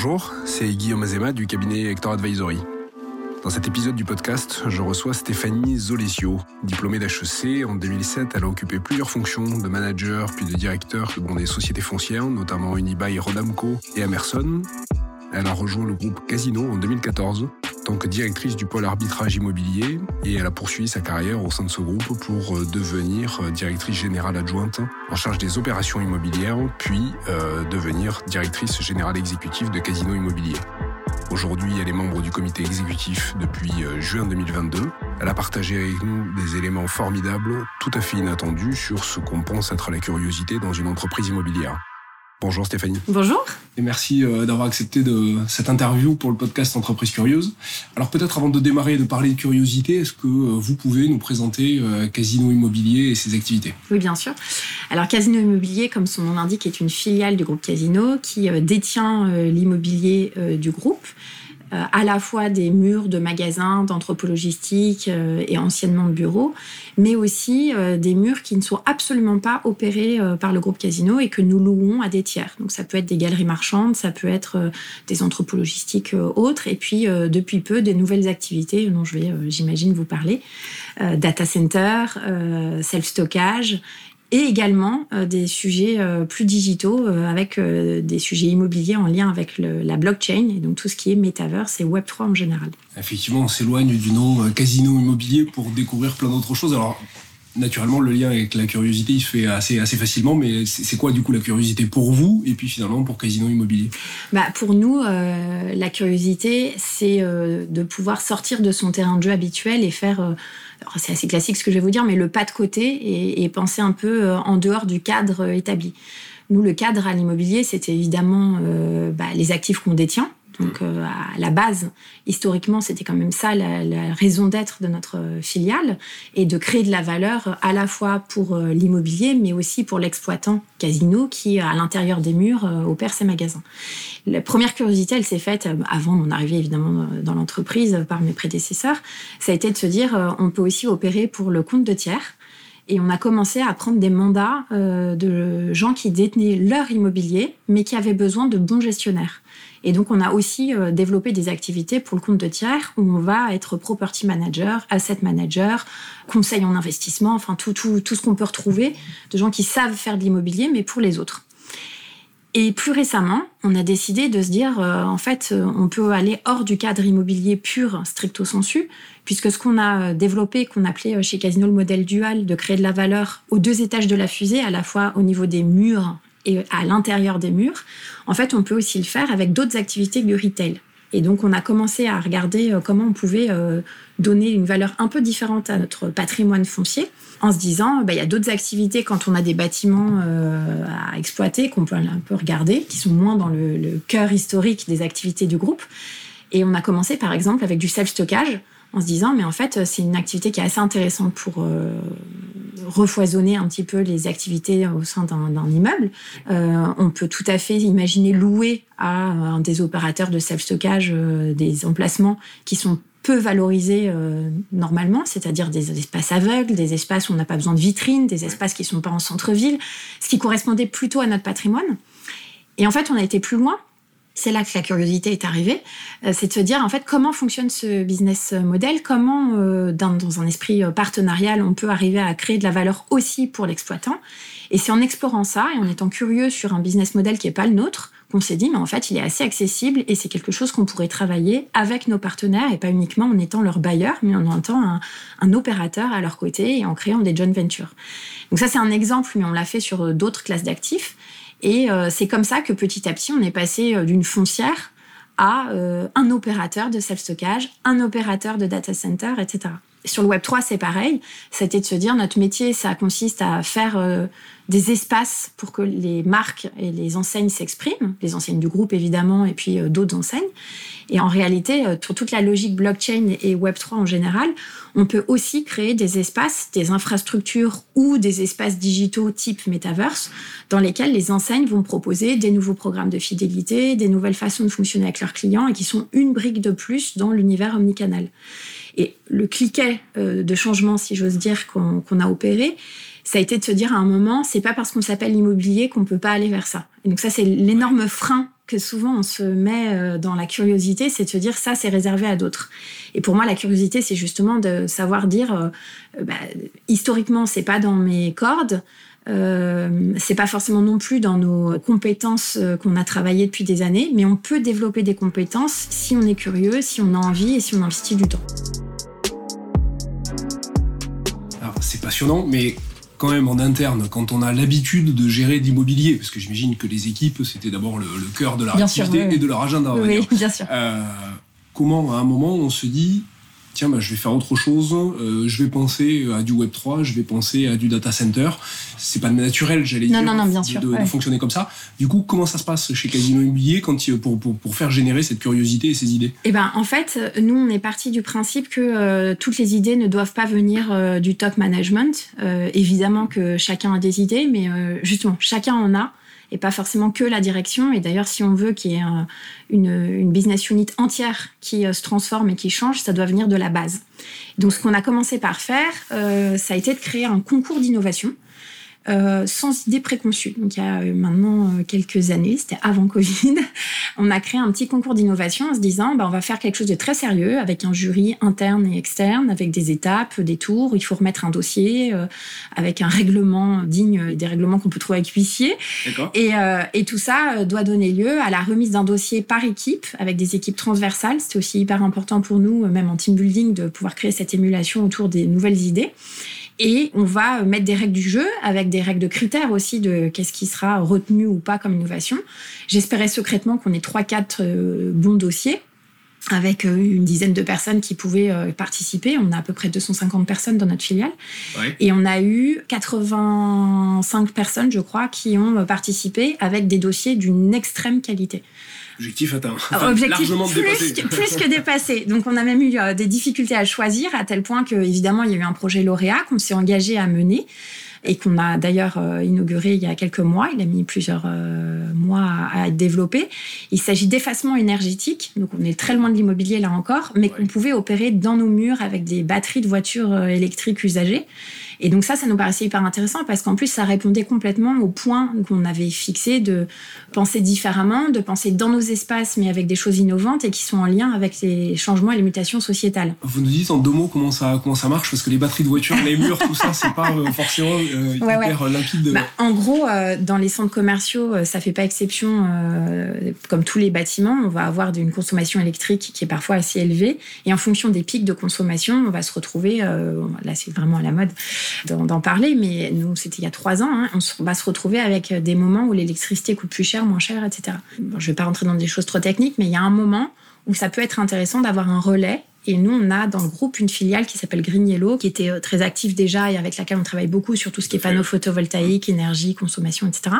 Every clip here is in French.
Bonjour, c'est Guillaume Azema du cabinet Hector Advisory. Dans cet épisode du podcast, je reçois Stéphanie Zolesio. Diplômée d'HEC, en 2007, elle a occupé plusieurs fonctions de manager puis de directeur dans des sociétés foncières, notamment Unibail Rodamco et Emerson. Elle a rejoint le groupe Casino en 2014 en tant que directrice du pôle arbitrage immobilier et elle a poursuivi sa carrière au sein de ce groupe pour euh, devenir euh, directrice générale adjointe en charge des opérations immobilières, puis euh, devenir directrice générale exécutive de Casino Immobilier. Aujourd'hui, elle est membre du comité exécutif depuis juin 2022. Elle a partagé avec nous des éléments formidables, tout à fait inattendus sur ce qu'on pense être la curiosité dans une entreprise immobilière. Bonjour Stéphanie. Bonjour. Et merci euh, d'avoir accepté de cette interview pour le podcast Entreprise Curieuse. Alors peut-être avant de démarrer et de parler de curiosité, est-ce que euh, vous pouvez nous présenter euh, Casino Immobilier et ses activités? Oui, bien sûr. Alors Casino Immobilier, comme son nom l'indique, est une filiale du groupe Casino qui détient l'immobilier du groupe euh, à la fois des murs de magasins, d'anthropologistique euh, et anciennement de bureaux, mais aussi euh, des murs qui ne sont absolument pas opérés par le groupe Casino et que nous louons à des tiers. Donc ça peut être des galeries marchandes, ça peut être des anthropologistiques autres, et puis depuis peu des nouvelles activités dont je vais, j'imagine, vous parler. data center, self-stockage et également euh, des sujets euh, plus digitaux euh, avec des sujets immobiliers en lien avec la blockchain et donc tout ce qui est metaverse et Web3 en général. Effectivement, on s'éloigne du nom casino immobilier pour découvrir plein d'autres choses. Alors, naturellement, le lien avec la curiosité, il se fait assez, assez facilement, mais c'est quoi du coup la curiosité pour vous et puis finalement pour Casino Immobilier? Bah, Pour nous, la curiosité, c'est de pouvoir sortir de son terrain de jeu habituel et faire c'est assez classique ce que je vais vous dire, mais le pas de côté et, penser un peu euh, en dehors du cadre euh, établi. Nous, le cadre à l'immobilier, c'était évidemment euh, bah, les actifs qu'on détient, donc euh, à la base, historiquement, c'était quand même ça la, raison d'être de notre filiale et de créer de la valeur à la fois pour euh, l'immobilier, mais aussi pour l'exploitant casino qui, à l'intérieur des murs, euh, opère ses magasins. La première curiosité, elle s'est faite avant mon arrivée évidemment dans l'entreprise par mes prédécesseurs. Ça a été de se dire, on peut aussi opérer pour le compte de tiers. Et on a commencé à prendre des mandats de gens qui détenaient leur immobilier, mais qui avaient besoin de bons gestionnaires. Et donc, on a aussi euh, développé des activités pour le compte de tiers où on va être property manager, asset manager, conseil en investissement, enfin tout, ce qu'on peut retrouver de gens qui savent faire de l'immobilier, mais pour les autres. Et plus récemment, on a décidé de se dire, euh, en fait, euh, on peut aller hors du cadre immobilier pur, stricto sensu, puisque ce qu'on a développé, qu'on appelait chez Casino le modèle dual, de créer de la valeur aux deux étages de la fusée, à la fois au niveau des murs et à l'intérieur des murs, en fait, on peut aussi le faire avec d'autres activités que du retail. Et donc, on a commencé à regarder euh, comment on pouvait euh, donner une valeur un peu différente à notre patrimoine foncier, en se disant, bah, il y a d'autres activités quand on a des bâtiments euh, à exploiter qu'on peut un peu regarder, qui sont moins dans le, le cœur historique des activités du groupe. Et on a commencé, par exemple, avec du self-stockage, en se disant, mais en fait, c'est une activité qui est assez intéressante pour refoisonner un petit peu les activités au sein d'un immeuble. Euh, on peut tout à fait imaginer louer à un des opérateurs de self-stockage euh, des emplacements qui sont peu valorisés euh, normalement, c'est-à-dire des espaces aveugles, des espaces où on n'a pas besoin de vitrines, des espaces qui ne sont pas en centre-ville, ce qui correspondait plutôt à notre patrimoine. Et en fait, on a été plus loin c'est là que la curiosité est arrivée, euh, c'est de se dire en fait comment fonctionne ce business model, comment euh, dans, un esprit euh, partenarial on peut arriver à créer de la valeur aussi pour l'exploitant? Et c'est en explorant ça et en étant curieux sur un business model qui n'est pas le nôtre qu'on s'est dit mais en fait il est assez accessible et c'est quelque chose qu'on pourrait travailler avec nos partenaires et pas uniquement en étant leur bailleur mais en étant un, un opérateur à leur côté et en créant des joint ventures. Donc ça c'est un exemple mais on l'a fait sur d'autres classes d'actifs. Et euh, c'est comme ça que petit à petit, on est passé euh, d'une foncière à euh, un opérateur de self-stockage, un opérateur de data center, etc. Sur le Web 3, c'est pareil. C'était de se dire, notre métier, ça consiste à faire des espaces pour que les marques et les enseignes s'expriment, les enseignes du groupe évidemment, et puis d'autres enseignes. Et en réalité, pour toute la logique blockchain et Web3 en général, on peut aussi créer des espaces, des infrastructures ou des espaces digitaux type metaverse dans lesquels les enseignes vont proposer des nouveaux programmes de fidélité, des nouvelles façons de fonctionner avec leurs clients et qui sont une brique de plus dans l'univers omnicanal. Et le cliquet euh, de changement, si j'ose dire, qu'on a opéré, ça a été de se dire à un moment, c'est pas parce qu'on s'appelle immobilier qu'on peut pas aller vers ça. Et donc ça, c'est l'énorme frein que souvent on se met euh, dans la curiosité, c'est de se dire ça c'est réservé à d'autres. Et pour moi, la curiosité, c'est justement de savoir dire, euh, bah, historiquement, c'est pas dans mes cordes. Euh, c'est pas forcément non plus dans nos compétences euh, qu'on a travaillé depuis des années, mais on peut développer des compétences si on est curieux, si on a envie et si on investit du temps. Passionnant, mais quand même en interne, quand on a l'habitude de gérer d'immobilier, parce que j'imagine que les équipes, c'était d'abord le, cœur de leur activité et de leur agenda. Oui, bien sûr. Euh, comment, à un moment, on se dit, tiens, bah, je vais faire autre chose, euh, je vais penser à du Web 3, je vais penser à du data center. C'est pas naturel, j'allais dire, non, non, bien de, sûr, de, fonctionner comme ça. Du coup, comment ça se passe chez Casino Immobilier quand, pour, pour, pour, faire générer cette curiosité et ces idées? Eh ben, en fait, nous, on est parti du principe que euh, toutes les idées ne doivent pas venir euh, du top management. évidemment que chacun a des idées, mais justement, chacun en a et pas forcément que la direction. Et d'ailleurs, si on veut qu'il y ait une, business unit entière qui euh, se transforme et qui change, ça doit venir de la base. Donc, ce qu'on a commencé par faire, euh, ça a été de créer un concours d'innovation euh, sans idée préconçue. Donc il y a euh, maintenant euh, quelques années, c'était avant Covid, on a créé un petit concours d'innovation en se disant bah, on va faire quelque chose de très sérieux avec un jury interne et externe, avec des étapes, des tours, il faut remettre un dossier, avec un règlement digne des règlements qu'on peut trouver avec huissier. Et, et, tout ça doit donner lieu à la remise d'un dossier par équipe, avec des équipes transversales. C'était aussi hyper important pour nous, même en team building, de pouvoir créer cette émulation autour des nouvelles idées. Et on va mettre des règles du jeu avec des règles de critères aussi de qu'est-ce qui sera retenu ou pas comme innovation. J'espérais secrètement qu'on ait trois, quatre euh, bons dossiers avec euh, une dizaine de personnes qui pouvaient euh, participer. On a à peu près 250 personnes dans notre filiale. Et on a eu 85 personnes, je crois, qui ont participé avec des dossiers d'une extrême qualité. Objectif atteint. largement plus, dépassé. Que, plus que dépassé. Donc on a même eu euh, des difficultés à choisir, à tel point que évidemment il y a eu un projet lauréat qu'on s'est engagé à mener et qu'on a d'ailleurs euh, inauguré il y a quelques mois. Il a mis plusieurs euh, mois à, être développé. Il s'agit d'effacement énergétique, donc on est très loin de l'immobilier là encore, mais qu'on pouvait opérer dans nos murs avec des batteries de voitures électriques usagées. Et donc ça, ça nous paraissait hyper intéressant parce qu'en plus, ça répondait complètement au point qu'on avait fixé de penser différemment, de penser dans nos espaces, mais avec des choses innovantes et qui sont en lien avec les changements et les mutations sociétales. Vous nous dites en deux mots comment ça, comment ça marche parce que les batteries de voiture, les murs, tout ça, c'est pas euh, forcément euh, hyper limpide. Bah, en gros, euh, dans les centres commerciaux, ça fait pas exception. comme tous les bâtiments, on va avoir une consommation électrique qui est parfois assez élevée et en fonction des pics de consommation, on va se retrouver. là, c'est vraiment à la mode d'en parler, mais nous, c'était il y a trois ans. Hein, on va se retrouver avec des moments où l'électricité coûte plus cher, moins cher, etc. je ne vais pas rentrer dans des choses trop techniques, mais il y a un moment où ça peut être intéressant d'avoir un relais. Et nous, on a dans le groupe une filiale qui s'appelle Green Yellow, qui était euh, très active déjà et avec laquelle on travaille beaucoup sur tout ce qui est panneaux photovoltaïques, énergie, consommation, etc.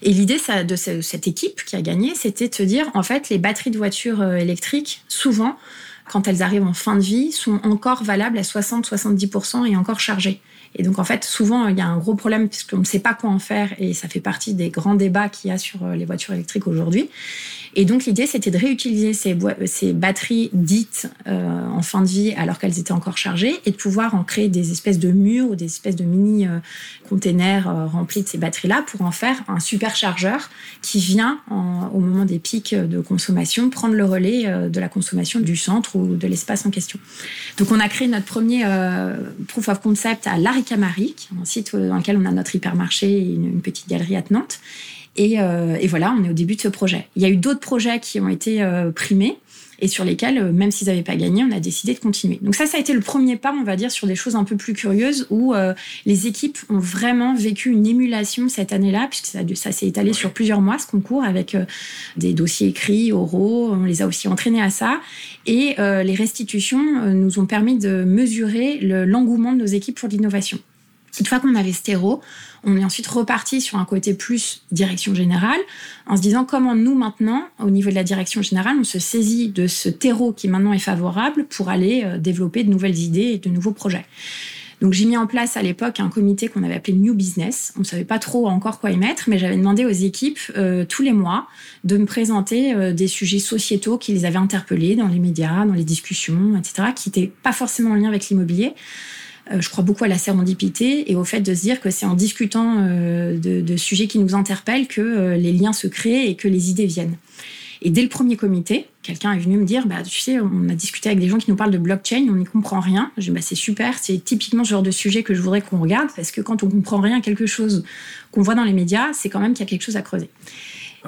Et l'idée de cette équipe qui a gagné, c'était de se dire, en fait, les batteries de voitures euh, électriques, souvent, quand elles arrivent en fin de vie, sont encore valables à 60-70% et encore chargées. Et donc, en fait, souvent, il y a un gros problème puisqu'on ne sait pas quoi en faire et ça fait partie des grands débats qu'il y a sur euh, les voitures électriques aujourd'hui. Et donc l'idée, c'était de réutiliser ces, ces batteries dites euh, en fin de vie alors qu'elles étaient encore chargées et de pouvoir en créer des espèces de murs ou des espèces de mini euh, containers euh, remplis de ces batteries-là pour en faire un superchargeur qui vient au moment des pics de consommation prendre le relais de la consommation du centre ou de l'espace en question. Donc on a créé notre premier proof of concept à Laricamari, un site dans lequel on a notre hypermarché et une, une petite galerie à Euh, et, voilà, on est au début de ce projet. Il y a eu d'autres projets qui ont été euh, primés et sur lesquels, euh, même s'ils n'avaient pas gagné, on a décidé de continuer. Donc ça, ça a été le premier pas, on va dire, sur des choses un peu plus curieuses où les équipes ont vraiment vécu une émulation cette année-là, puisque ça, ça s'est étalé sur plusieurs mois, ce concours, avec des dossiers écrits, oraux, on les a aussi entraînés à ça. Et les restitutions nous ont permis de mesurer l'engouement de nos équipes pour l'innovation. Une fois qu'on avait stéro, on est ensuite reparti sur un côté plus direction générale, en se disant comment nous maintenant, au niveau de la direction générale, on se saisit de ce terreau qui maintenant est favorable pour aller euh, développer de nouvelles idées et de nouveaux projets. Donc j'ai mis en place à l'époque un comité qu'on avait appelé New Business. On ne savait pas trop encore quoi y mettre, mais j'avais demandé aux équipes euh, tous les mois de me présenter euh, des sujets sociétaux qui les avaient interpellés dans les médias, dans les discussions, etc., qui n'étaient pas forcément en lien avec l'immobilier. Euh, je crois beaucoup à la sérendipité et au fait de se dire que c'est en discutant euh, de, sujets qui nous interpellent que euh, les liens se créent et que les idées viennent. Et dès le premier comité, quelqu'un est venu me dire, bah, tu sais, on a discuté avec des gens qui nous parlent de blockchain, on n'y comprend rien. J'ai bah, c'est super, c'est typiquement ce genre de sujet que je voudrais qu'on regarde, parce que quand on comprend rien quelque chose qu'on voit dans les médias, c'est quand même qu'il y a quelque chose à creuser.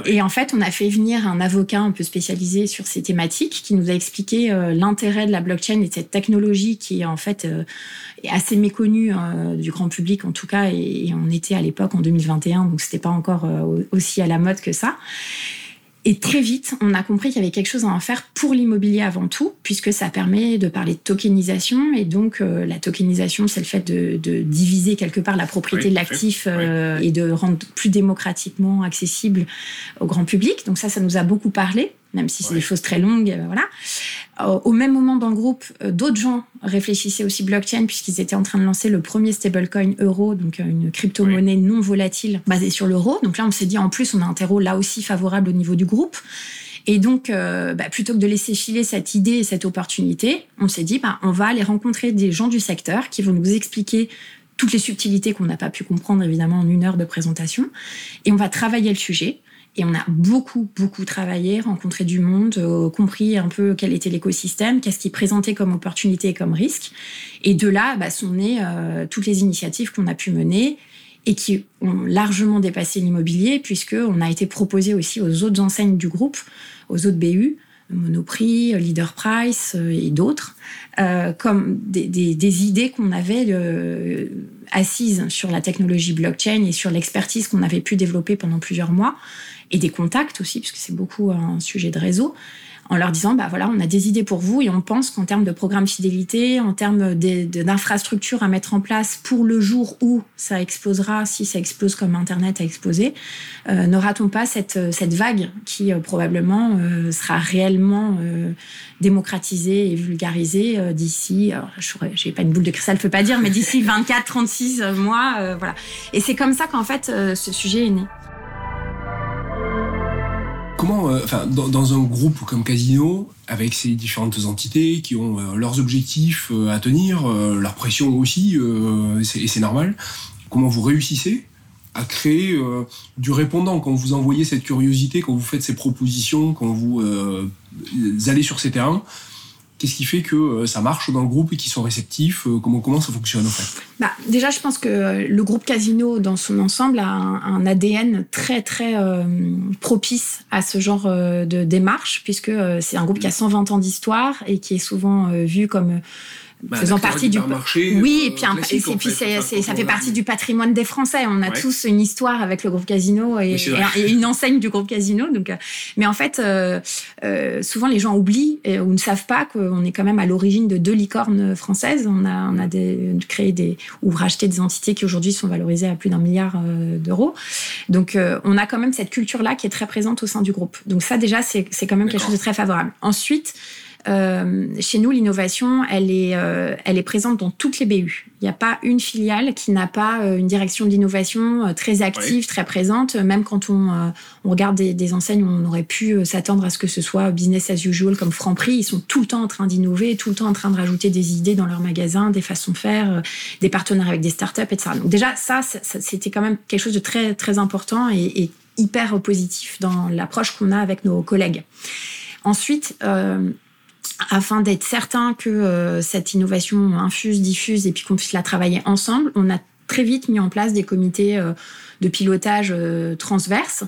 Et en fait, on a fait venir un avocat un peu spécialisé sur ces thématiques qui nous a expliqué euh, l'intérêt de la blockchain et de cette technologie qui est en fait euh, assez méconnue euh, du grand public en tout cas. Et, on était à l'époque en 2021, donc c'était pas encore aussi à la mode que ça. Et très vite, on a compris qu'il y avait quelque chose à en faire pour l'immobilier avant tout, puisque ça permet de parler de tokenisation. Et donc, euh, la tokenisation, c'est le fait de, diviser quelque part la propriété de l'actif euh, et de rendre plus démocratiquement accessible au grand public. Donc ça, ça nous a beaucoup parlé même si c'est des choses très longues, euh, voilà. Au même moment dans le groupe, euh, d'autres gens réfléchissaient aussi blockchain puisqu'ils étaient en train de lancer le premier stablecoin euro, donc euh, une crypto-monnaie non volatile basée sur l'euro. Donc là, on s'est dit en plus, on a un terreau là aussi favorable au niveau du groupe. Et donc, bah, plutôt que de laisser filer cette idée et cette opportunité, on s'est dit, bah, on va aller rencontrer des gens du secteur qui vont nous expliquer toutes les subtilités qu'on n'a pas pu comprendre évidemment en une heure de présentation. Et on va travailler le sujet. Et on a beaucoup, beaucoup travaillé, rencontré du monde, euh, compris un peu quel était l'écosystème, qu'est-ce qui présentait comme opportunité et comme risque. Et de là bah, sont nées euh, toutes les initiatives qu'on a pu mener et qui ont largement dépassé l'immobilier, puisqu'on a été proposé aussi aux autres enseignes du groupe, aux autres BU, Monoprix, Leader Price euh, et d'autres, comme des idées qu'on avait assises sur la technologie blockchain et sur l'expertise qu'on avait pu développer pendant plusieurs mois et des contacts aussi, puisque c'est beaucoup un sujet de réseau, en leur disant, bah voilà, on a des idées pour vous et on pense qu'en termes de programme fidélité, en termes d'infrastructures à mettre en place pour le jour où ça explosera, si ça explose comme Internet a explosé, euh, n'aura-t-on pas cette, cette vague qui euh, probablement euh, sera réellement démocratisée et vulgarisée d'ici, je n'ai pas une boule de cristal, je peux pas dire, mais d'ici 24, 36 mois, voilà. Et c'est comme ça qu'en fait ce sujet est né euh, dans, un groupe comme Casino, avec ces différentes entités qui ont euh, leurs objectifs euh, à tenir, leur pression aussi, et c'est normal, comment vous réussissez à créer du répondant quand vous envoyez cette curiosité, quand vous faites ces propositions, quand vous allez sur ces terrains Qu'est-ce qui fait que euh, ça marche dans le groupe et qu'ils sont réceptifs euh, comment, comment ça fonctionne en fait? Bah, Déjà, je pense que le groupe Casino, dans son ensemble, a un, ADN très très euh, propice à ce genre de démarche, puisque c'est un groupe qui a 120 ans d'histoire et qui est souvent vu comme bah, faisant partie du marché. Oui, et puis, puis ça fait partie du patrimoine des Français. On a tous une histoire avec le groupe Casino et, une enseigne du groupe Casino. Donc, euh, mais en fait, euh, euh, souvent les gens oublient ou ne savent pas qu'on est quand même à l'origine de deux licornes françaises. On a, on a des, créé des ou racheté des entités qui aujourd'hui sont valorisées à plus d'un milliard d'euros. Donc, on a quand même cette culture-là qui est très présente au sein du groupe. Donc ça, déjà, c'est quand même quelque chose de très favorable. Ensuite. Euh, chez nous, l'innovation, elle est, euh, elle est présente dans toutes les BU. Il n'y a pas une filiale qui n'a pas euh, une direction d'innovation très active, très présente. Même quand on, on regarde des, enseignes, on aurait pu s'attendre à ce que ce soit business as usual comme Franprix. Ils sont tout le temps en train d'innover, tout le temps en train de rajouter des idées dans leur magasin, des façons de faire, des partenaires avec des startups, etc. Donc déjà, ça, c'était quand même quelque chose de très, très important et, et hyper positif dans l'approche qu'on a avec nos collègues. Ensuite, afin d'être certain que euh, cette innovation infuse, diffuse et puis qu'on puisse la travailler ensemble, on a très vite mis en place des comités euh, de pilotage euh, transverses.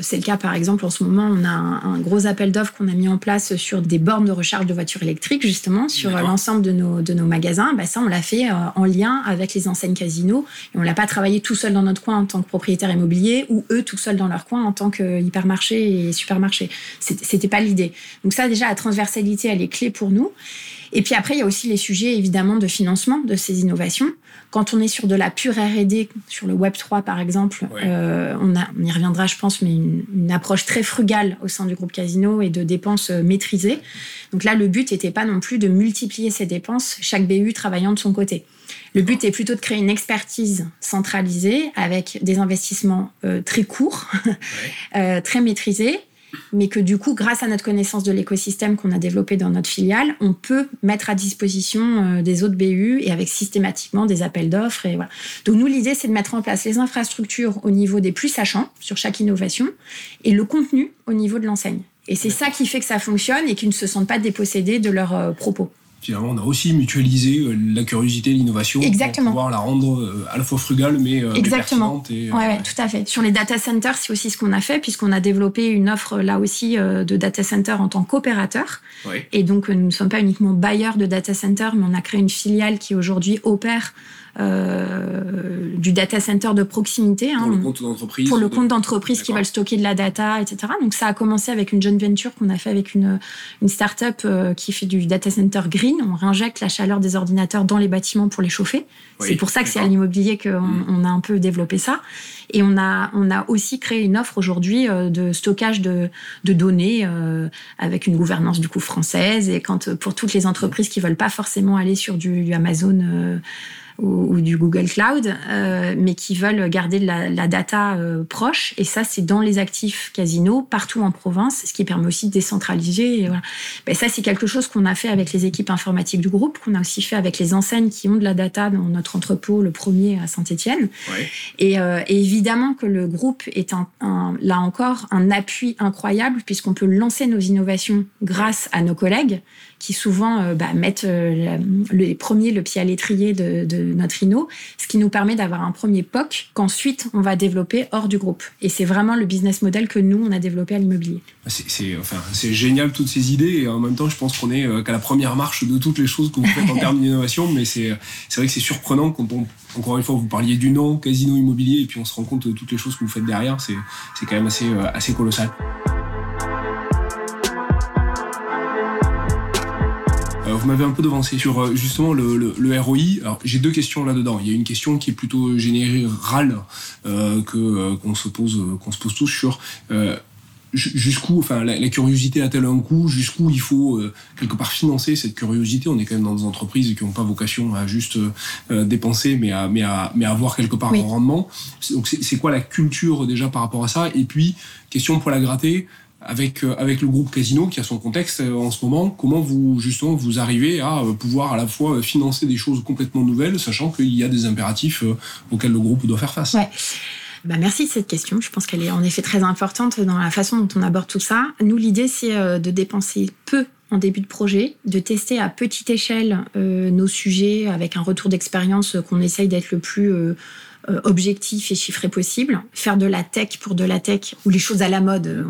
C'est le cas, par exemple, en ce moment, on a un, gros appel d'offres qu'on a mis en place sur des bornes de recharge de voitures électriques, justement, sur l'ensemble de nos, de nos magasins. Bah, ça, on l'a fait en lien avec les enseignes Casino. Et on l'a pas travaillé tout seul dans notre coin en tant que propriétaire immobilier ou eux tout seuls dans leur coin en tant que hypermarché et supermarché. C'était pas l'idée. Donc ça, déjà, la transversalité, elle est clé pour nous. Et puis après, il y a aussi les sujets évidemment de financement de ces innovations. Quand on est sur de la pure R&D, sur le Web 3 par exemple, euh, on, a, on y reviendra je pense, mais une, approche très frugale au sein du groupe Casino et de dépenses euh, maîtrisées. Donc là, le but n'était pas non plus de multiplier ces dépenses, chaque BU travaillant de son côté. Le but est plutôt de créer une expertise centralisée avec des investissements euh, très courts, très maîtrisés, mais que du coup, grâce à notre connaissance de l'écosystème qu'on a développé dans notre filiale, on peut mettre à disposition euh, des autres BU et avec systématiquement des appels d'offres. Et voilà. Donc nous, l'idée, c'est de mettre en place les infrastructures au niveau des plus sachants sur chaque innovation et le contenu au niveau de l'enseigne. Et c'est ça qui fait que ça fonctionne et qu'ils ne se sentent pas dépossédés de leurs propos finalement, on a aussi mutualisé euh, la curiosité, l'innovation pour pouvoir la rendre euh, à la fois frugale mais euh, Exactement. Et, ouais, tout à fait. Sur les data centers, c'est aussi ce qu'on a fait puisqu'on a développé une offre là aussi de data center en tant qu'opérateur. Et donc, nous ne sommes pas uniquement bailleurs de data center, mais on a créé une filiale qui aujourd'hui opère euh, du data center de proximité. Hein, pour le compte d'entreprise. Pour le compte d'entreprise qui veulent stocker de la data, etc. Donc ça a commencé avec une jeune venture qu'on a fait avec une, une start-up euh, qui fait du data center green. On réinjecte la chaleur des ordinateurs dans les bâtiments pour les chauffer. c'est pour ça que c'est à l'immobilier qu'on mm. on a un peu développé ça. Et on a, on a aussi créé une offre aujourd'hui euh, de stockage de, de données avec une gouvernance du coup française. Et quand pour toutes les entreprises qui veulent pas forcément aller sur du, du Amazon ou, du Google Cloud, euh, mais qui veulent garder la, la data euh, proche. Et ça, c'est dans les actifs casino, partout en province, ce qui permet aussi de décentraliser. Et voilà. Ben, ça, c'est quelque chose qu'on a fait avec les équipes informatiques du groupe, qu'on a aussi fait avec les enseignes qui ont de la data dans notre entrepôt, le premier à. Ouais. Et, euh, et, évidemment que le groupe est un, un, là encore un appui incroyable puisqu'on peut lancer nos innovations grâce à nos collègues qui souvent euh, bah, mettent euh, les premiers le pied à l'étrier de, de, notre INO, ce qui nous permet d'avoir un premier POC qu'ensuite on va développer hors du groupe. Et c'est vraiment le business model que nous, on a développé à l'immobilier. C'est enfin, génial toutes ces idées et en même temps, je pense qu'on est euh, qu'à la première marche de toutes les choses que vous faites en termes d'innovation, mais c'est vrai que c'est surprenant quand on, encore une fois, vous parliez du nom, casino immobilier, et puis on se rend compte de toutes les choses que vous faites derrière, c'est quand même assez, assez colossal. Vous m'avez un peu devancé sur euh, justement le, le, ROI. Alors j'ai deux questions là-dedans. Il y a une question qui est plutôt générale euh, que euh, qu'on se pose qu'on se pose tous sur jusqu'où, enfin, la, curiosité a-t-elle un coût? Jusqu'où il faut quelque part financer cette curiosité? On est quand même dans des entreprises qui n'ont pas vocation à juste dépenser, mais à, mais à, mais à avoir quelque part un rendement. Donc, c'est quoi la culture déjà par rapport à ça? Et puis, question pour la gratter avec, euh, avec le groupe Casino qui a son contexte euh, en ce moment, comment vous justement vous arrivez à euh, pouvoir à la fois financer des choses complètement nouvelles, sachant qu'il y a des impératifs auxquels le groupe doit faire face ouais. Bah merci de cette question. Je pense qu'elle est en effet très importante dans la façon dont on aborde tout ça. Nous, l'idée, c'est de dépenser peu en début de projet, de tester à petite échelle nos sujets avec un retour d'expérience qu'on essaye d'être le plus objectif et chiffré possible, faire de la tech pour de la tech ou les choses à la mode. Euh,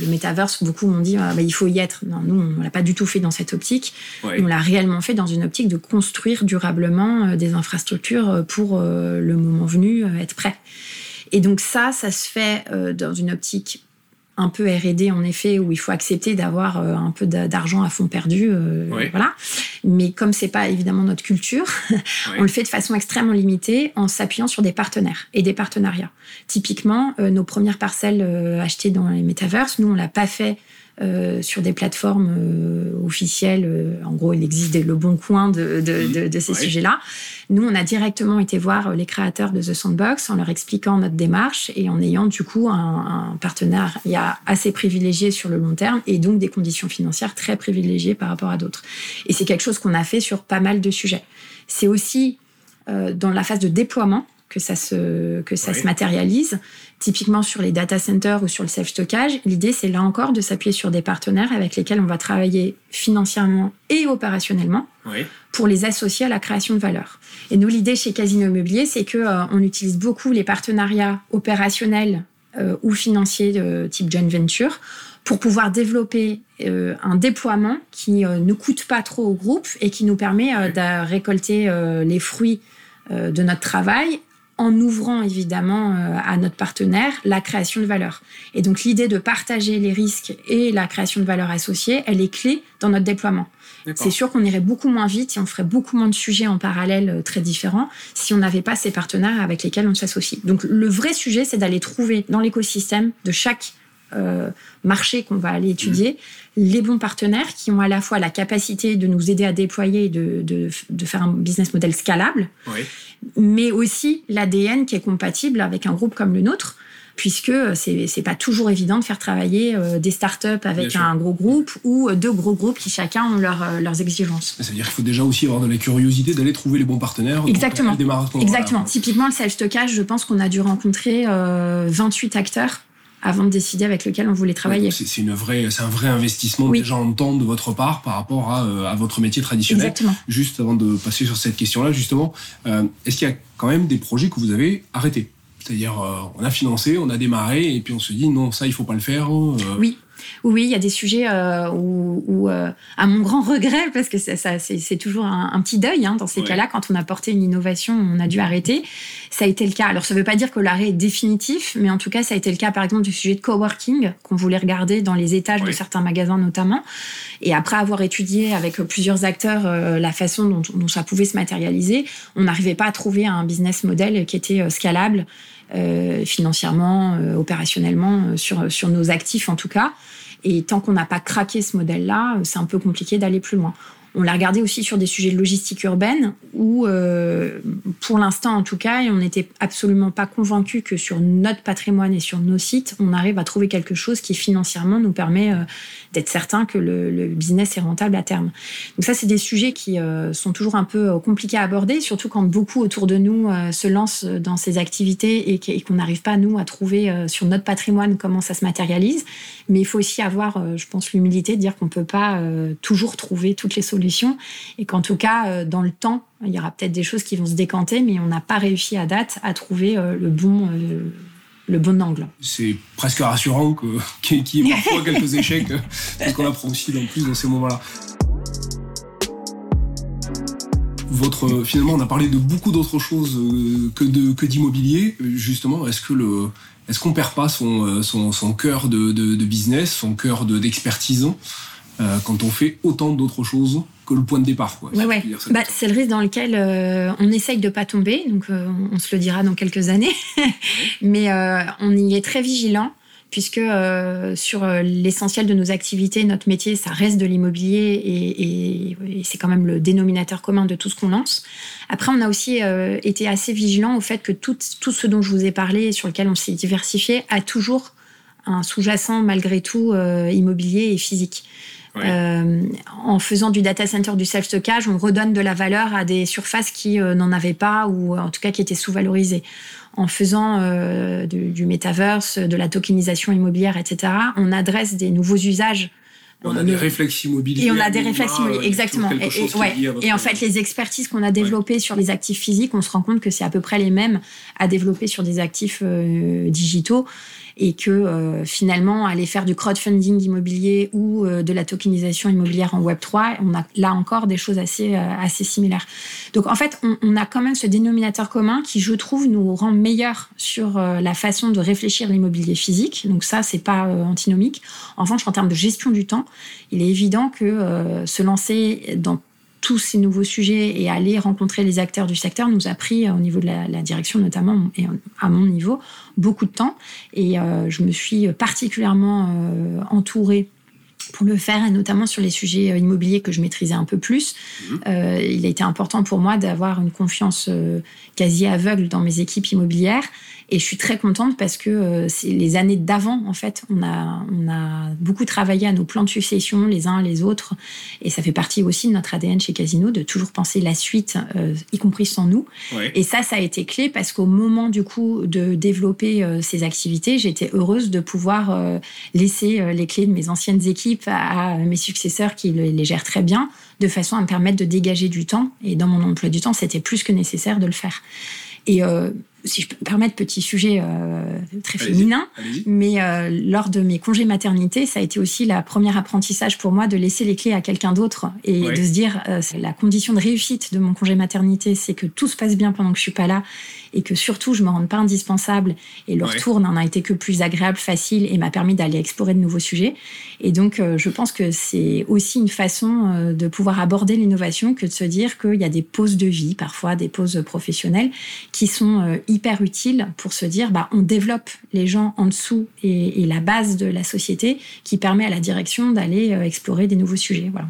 le metaverse, beaucoup m'ont dit ah, bah, il faut y être. Non, nous, on l'a pas du tout fait dans cette optique. On l'a réellement fait dans une optique de construire durablement euh, des infrastructures pour le moment venu être prêt. Et donc ça, ça se fait dans une optique un peu R&D en effet où il faut accepter d'avoir euh, un peu d'argent à fond perdu euh, voilà. Mais comme c'est pas évidemment notre culture on le fait de façon extrêmement limitée en s'appuyant sur des partenaires et des partenariats. Typiquement euh, nos premières parcelles achetées dans les metaverses nous on l'a pas fait euh, sur des plateformes euh, officielles. Euh, en gros, il existe le bon coin de, de, de, ces sujets-là. Nous, on a directement été voir les créateurs de The Sandbox en leur expliquant notre démarche et en ayant du coup un, un partenariat assez privilégié sur le long terme et donc des conditions financières très privilégiées par rapport à d'autres. Et c'est quelque chose qu'on a fait sur pas mal de sujets. C'est aussi dans la phase de déploiement que ça se, que ça se matérialise. Typiquement sur les data centers ou sur le self-stockage, l'idée c'est là encore de s'appuyer sur des partenaires avec lesquels on va travailler financièrement et opérationnellement pour les associer à la création de valeur. Et nous, l'idée chez Casino Immobilier, c'est que euh, on utilise beaucoup les partenariats opérationnels euh, ou financiers de type joint venture pour pouvoir développer euh, un déploiement qui ne coûte pas trop au groupe et qui nous permet de récolter les fruits de notre travail en ouvrant évidemment euh, à notre partenaire la création de valeur. Et donc l'idée de partager les risques et la création de valeur associée, elle est clé dans notre déploiement. C'est sûr qu'on irait beaucoup moins vite et on ferait beaucoup moins de sujets en parallèle euh, très différents si on n'avait pas ces partenaires avec lesquels on s'associe. Donc le vrai sujet, c'est d'aller trouver dans l'écosystème de chaque euh, marché qu'on va aller étudier, les bons partenaires qui ont à la fois la capacité de nous aider à déployer et de, de, faire un business model scalable, mais aussi l'ADN qui est compatible avec un groupe comme le nôtre puisque c'est c'est pas toujours évident de faire travailler euh, des startups avec un gros groupe ou deux gros groupes qui chacun ont euh, leurs exigences. Ça veut dire qu'il faut déjà aussi avoir de la curiosité d'aller trouver les bons partenaires. Exactement. Exactement. Typiquement le self stockage, je pense qu'on a dû rencontrer 28 acteurs avant de décider avec lequel on voulait travailler. c'est une vraie, c'est un vrai investissement déjà en temps de votre part par rapport à, euh, à votre métier traditionnel. Exactement. Juste avant de passer sur cette question-là, justement, euh, est-ce qu'il y a quand même des projets que vous avez arrêtés? C'est-à-dire, euh, on a financé, on a démarré, et puis on se dit non, ça, il faut pas le faire. Oui. Oui, il y a des sujets euh, où, euh, à mon grand regret, parce que ça, c'est toujours un, petit deuil hein, dans ces cas-là, quand on a porté une innovation, on a dû arrêter. Ça a été le cas. Alors, ça ne veut pas dire que l'arrêt est définitif, mais en tout cas, ça a été le cas, par exemple, du sujet de coworking, qu'on voulait regarder dans les étages de certains magasins notamment. Et après avoir étudié avec plusieurs acteurs euh, la façon dont, dont, ça pouvait se matérialiser, on n'arrivait pas à trouver un business model qui était scalable financièrement, euh, opérationnellement, euh, sur, sur nos actifs en tout cas. Et tant qu'on n'a pas craqué ce modèle-là, c'est un peu compliqué d'aller plus loin. On l'a regardé aussi sur des sujets de logistique urbaine où, euh, pour l'instant en tout cas, on n'était absolument pas convaincu que sur notre patrimoine et sur nos sites, on arrive à trouver quelque chose qui financièrement nous permet euh, d'être certain que le, business est rentable à terme. Donc ça, c'est des sujets qui euh, sont toujours un peu compliqués à aborder, surtout quand beaucoup autour de nous se lancent dans ces activités et qu'on n'arrive pas, nous, à trouver sur notre patrimoine comment ça se matérialise. Mais il faut aussi avoir, je pense, l'humilité de dire qu'on ne peut pas toujours trouver toutes les solutions et qu'en tout cas, euh, dans le temps, il y aura peut-être des choses qui vont se décanter, mais on n'a pas réussi à date à trouver euh, le bon euh, le bon angle. C'est presque rassurant qu'il y ait parfois quelques échecs, parce qu'on apprend aussi en plus dans ces moments-là. Votre, finalement, on a parlé de beaucoup d'autres choses que, de, que d'immobilier. Justement, est-ce que le, est-ce qu'on perd pas son, son, son cœur de, de, business, son cœur d'expertise euh, quand on fait autant d'autres choses que le point de départ. Quoi, bah, c'est le risque dans lequel euh, on essaye de pas tomber, donc euh, on se le dira dans quelques années, mais on y est très vigilant puisque sur l'essentiel de nos activités, notre métier, ça reste de l'immobilier et, c'est quand même le dénominateur commun de tout ce qu'on lance. Après, on a aussi été assez vigilant au fait que tout, tout ce dont je vous ai parlé, sur lequel on s'est diversifié, a toujours un sous-jacent malgré tout immobilier et physique. Euh, en faisant du data center, du self-stockage, on redonne de la valeur à des surfaces qui euh, n'en avaient pas ou en tout cas qui étaient sous-valorisées. En faisant euh, du, metaverse, de la tokenisation immobilière, etc., on adresse des nouveaux usages. On a des réflexes immobiliers. Et on a des réflexes immobiliers, exactement. Et, et, en fait, les expertises qu'on a développées sur les actifs physiques, on se rend compte que c'est à peu près les mêmes à développer sur des actifs digitaux et que euh, finalement aller faire du crowdfunding immobilier ou euh, de la tokenisation immobilière en Web 3, on a là encore des choses assez euh, assez similaires. Donc en fait, on, on, a quand même ce dénominateur commun qui, je trouve, nous rend meilleurs sur la façon de réfléchir l'immobilier physique. Donc ça, c'est pas antinomique. En revanche, en termes de gestion du temps, il est évident que se lancer dans tous ces nouveaux sujets et aller rencontrer les acteurs du secteur nous a pris, au niveau de la, la direction notamment, et à mon niveau, beaucoup de temps. Et euh, je me suis particulièrement euh, entourée pour le faire, et notamment sur les sujets euh, immobiliers que je maîtrisais un peu plus. Mmh. il a été important pour moi d'avoir une confiance quasi aveugle dans mes équipes immobilières et je suis très contente parce que euh, c'est les années d'avant, en fait, on a, on a beaucoup travaillé à nos plans de succession les uns les autres. Et ça fait partie aussi de notre ADN chez Casino de toujours penser la suite, euh, y compris sans nous. Et ça, ça a été clé parce qu'au moment du coup de développer euh, ces activités, j'étais heureuse de pouvoir laisser les clés de mes anciennes équipes à, mes successeurs qui les gèrent très bien, de façon à me permettre de dégager du temps. Et dans mon emploi du temps, c'était plus que nécessaire de le faire. Et si je peux me permettre, petit sujet euh, très féminin, mais euh, lors de mes congés maternité, ça a été aussi la première apprentissage pour moi de laisser les clés à quelqu'un d'autre et de se dire euh, la condition de réussite de mon congé maternité, c'est que tout se passe bien pendant que je suis pas là et que surtout je me rende pas indispensable et le retour n'en a été que plus agréable, facile et m'a permis d'aller explorer de nouveaux sujets. Et donc euh, je pense que c'est aussi une façon de pouvoir aborder l'innovation que de se dire qu'il y a des pauses de vie, parfois des pauses professionnelles, qui sont hyper utiles pour se dire bah on développe les gens en dessous et, et la base de la société qui permet à la direction d'aller explorer des nouveaux sujets. Voilà.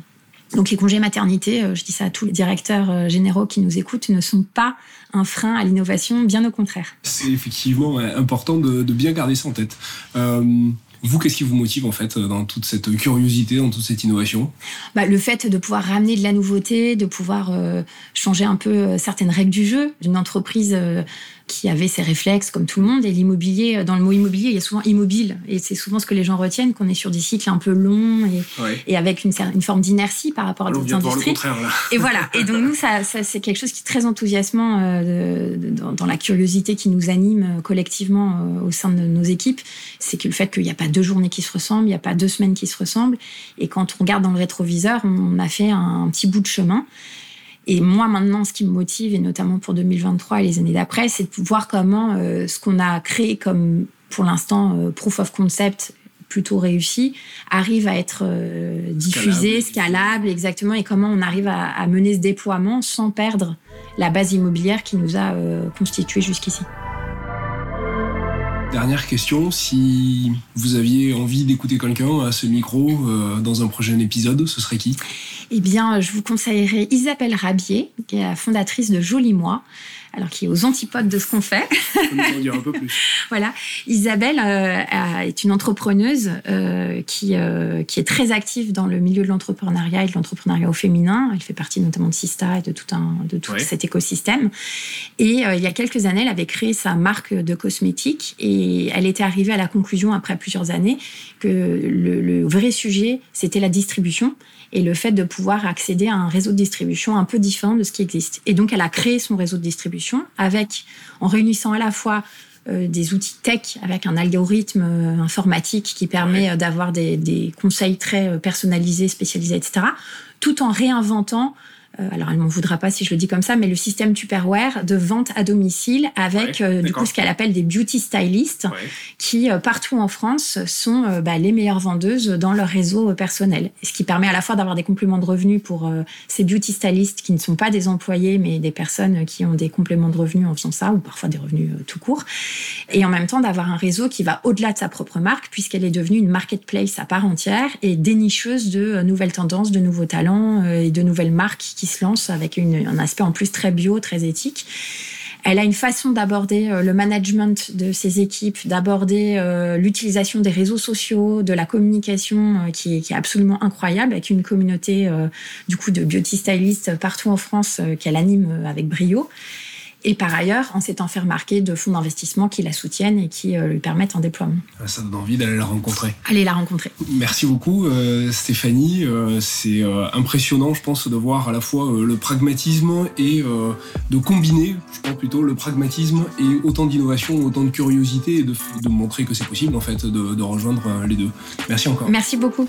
Donc les congés maternité, euh, je dis ça à tous les directeurs euh, généraux qui nous écoutent, ne sont pas un frein à l'innovation, bien au contraire. C'est effectivement important de, bien garder ça en tête. Euh, vous, qu'est-ce qui vous motive en fait dans toute cette curiosité, dans toute cette innovation? Bah, Le fait de pouvoir ramener de la nouveauté, de pouvoir changer un peu certaines règles du jeu d'une entreprise qui avait ses réflexes comme tout le monde. Et l'immobilier, dans le mot immobilier, il y a souvent immobile. Et c'est souvent ce que les gens retiennent, qu'on est sur des cycles un peu longs et, et avec une, une forme d'inertie par rapport à d'autres industries. Et voilà. Et donc nous, ça, ça c'est quelque chose qui est très enthousiasmant euh, dans, dans, la curiosité qui nous anime euh, collectivement euh, au sein de nos équipes. C'est que le fait qu'il n'y a pas deux journées qui se ressemblent, il n'y a pas deux semaines qui se ressemblent. Et quand on regarde dans le rétroviseur, on a fait un petit bout de chemin. Et moi, maintenant, ce qui me motive, et notamment pour 2023 et les années d'après, c'est de voir comment euh, ce qu'on a créé comme, pour l'instant, euh, proof of concept plutôt réussi, arrive à être euh, diffusé, scalable. exactement, et comment on arrive à, à, mener ce déploiement sans perdre la base immobilière qui nous a constitué jusqu'ici. Dernière question, si vous aviez envie d'écouter quelqu'un à ce micro euh, dans un prochain épisode, ce serait qui? Eh bien, je vous conseillerais Isabelle Rabier, qui est la fondatrice de Joli Moi alors qui est aux antipodes de ce qu'on fait. en dire un peu plus. voilà. Isabelle euh, est une entrepreneuse euh, qui, euh, qui est très active dans le milieu de l'entrepreneuriat et de l'entrepreneuriat au féminin. Elle fait partie notamment de Sista et de tout, un, de tout cet écosystème. Et il y a quelques années, elle avait créé sa marque de cosmétiques et elle était arrivée à la conclusion, après plusieurs années, que le, le vrai sujet, c'était la distribution et le fait de pouvoir accéder à un réseau de distribution un peu différent de ce qui existe. Et donc, elle a créé son réseau de distribution avec, en réunissant à la fois euh, des outils tech avec un algorithme euh, informatique qui permet euh, d'avoir des, des, conseils très personnalisés, spécialisés, etc., tout en réinventant alors elle m'en voudra pas si je le dis comme ça, mais le système Tupperware de vente à domicile avec euh, du coup ce qu'elle appelle des beauty stylists qui euh, partout en France sont bah, les meilleures vendeuses dans leur réseau personnel. Ce qui permet à la fois d'avoir des compléments de revenus pour ces beauty stylists qui ne sont pas des employés mais des personnes qui ont des compléments de revenus en faisant ça ou parfois des revenus tout court. Et en même temps d'avoir un réseau qui va au-delà de sa propre marque puisqu'elle est devenue une marketplace à part entière et dénicheuse de nouvelles tendances, de nouveaux talents et de nouvelles marques qui se lance avec un aspect en plus très bio, très éthique. Elle a une façon d'aborder euh, le management de ses équipes, d'aborder euh, l'utilisation des réseaux sociaux, de la communication euh, qui, est, qui, est, absolument incroyable, avec une communauté du coup de beauty stylistes partout en France qu'elle anime avec brio et par ailleurs en s'étant fait remarquer de fonds d'investissement qui la soutiennent et qui euh, lui permettent un déploiement. Ah, ça donne envie d'aller la rencontrer. Allez la rencontrer. Merci beaucoup euh, Stéphanie. Euh, c'est impressionnant, je pense, de voir à la fois le pragmatisme et de combiner, je pense plutôt, le pragmatisme et autant d'innovation, autant de curiosité et de, de montrer que c'est possible en fait de, de rejoindre les deux. Merci encore. Merci beaucoup.